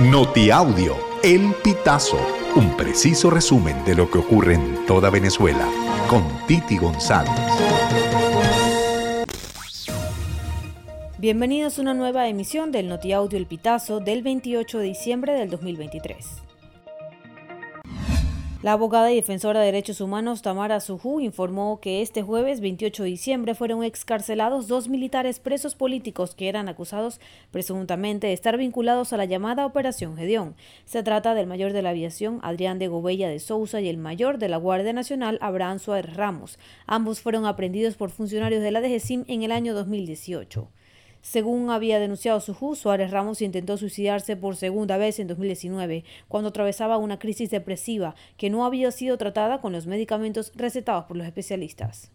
Notiaudio, El Pitazo, un preciso resumen de lo que ocurre en toda Venezuela, con Titi González. Bienvenidos a una nueva emisión del Notiaudio El Pitazo del 28 de diciembre del 2023. La abogada y defensora de derechos humanos Tamara Suju informó que este jueves 28 de diciembre fueron excarcelados dos militares presos políticos que eran acusados presuntamente de estar vinculados a la llamada Operación Gedeón. Se trata del mayor de la aviación Adrián de Gobella de Sousa y el mayor de la Guardia Nacional Abraham Suárez Ramos. Ambos fueron aprendidos por funcionarios de la DGCIM en el año 2018. Según había denunciado Suju, Suárez Ramos intentó suicidarse por segunda vez en 2019, cuando atravesaba una crisis depresiva que no había sido tratada con los medicamentos recetados por los especialistas.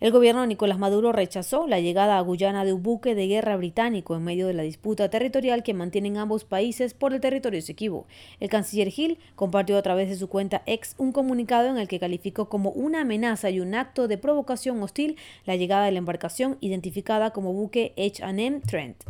El gobierno de Nicolás Maduro rechazó la llegada a Guyana de un buque de guerra británico en medio de la disputa territorial que mantienen ambos países por el territorio Esequibo. El canciller Gil compartió a través de su cuenta ex un comunicado en el que calificó como una amenaza y un acto de provocación hostil la llegada de la embarcación identificada como buque H&M Trent.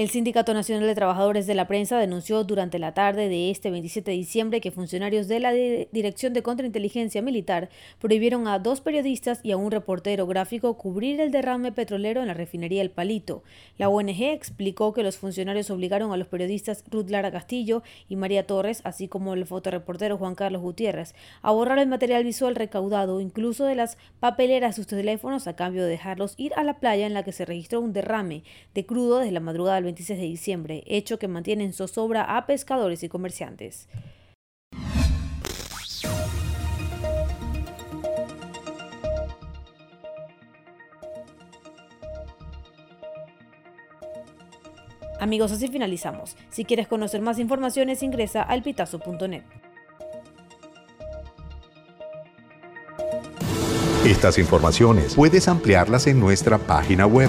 El Sindicato Nacional de Trabajadores de la Prensa denunció durante la tarde de este 27 de diciembre que funcionarios de la Dirección de Contrainteligencia Militar prohibieron a dos periodistas y a un reportero gráfico cubrir el derrame petrolero en la refinería El Palito. La ONG explicó que los funcionarios obligaron a los periodistas Ruth Lara Castillo y María Torres, así como el fotoreportero Juan Carlos Gutiérrez, a borrar el material visual recaudado, incluso de las papeleras de sus teléfonos, a cambio de dejarlos ir a la playa en la que se registró un derrame de crudo desde la madrugada del 26 de diciembre, hecho que mantiene en zozobra a pescadores y comerciantes. Amigos, así finalizamos. Si quieres conocer más informaciones, ingresa a elpitazo.net. Estas informaciones puedes ampliarlas en nuestra página web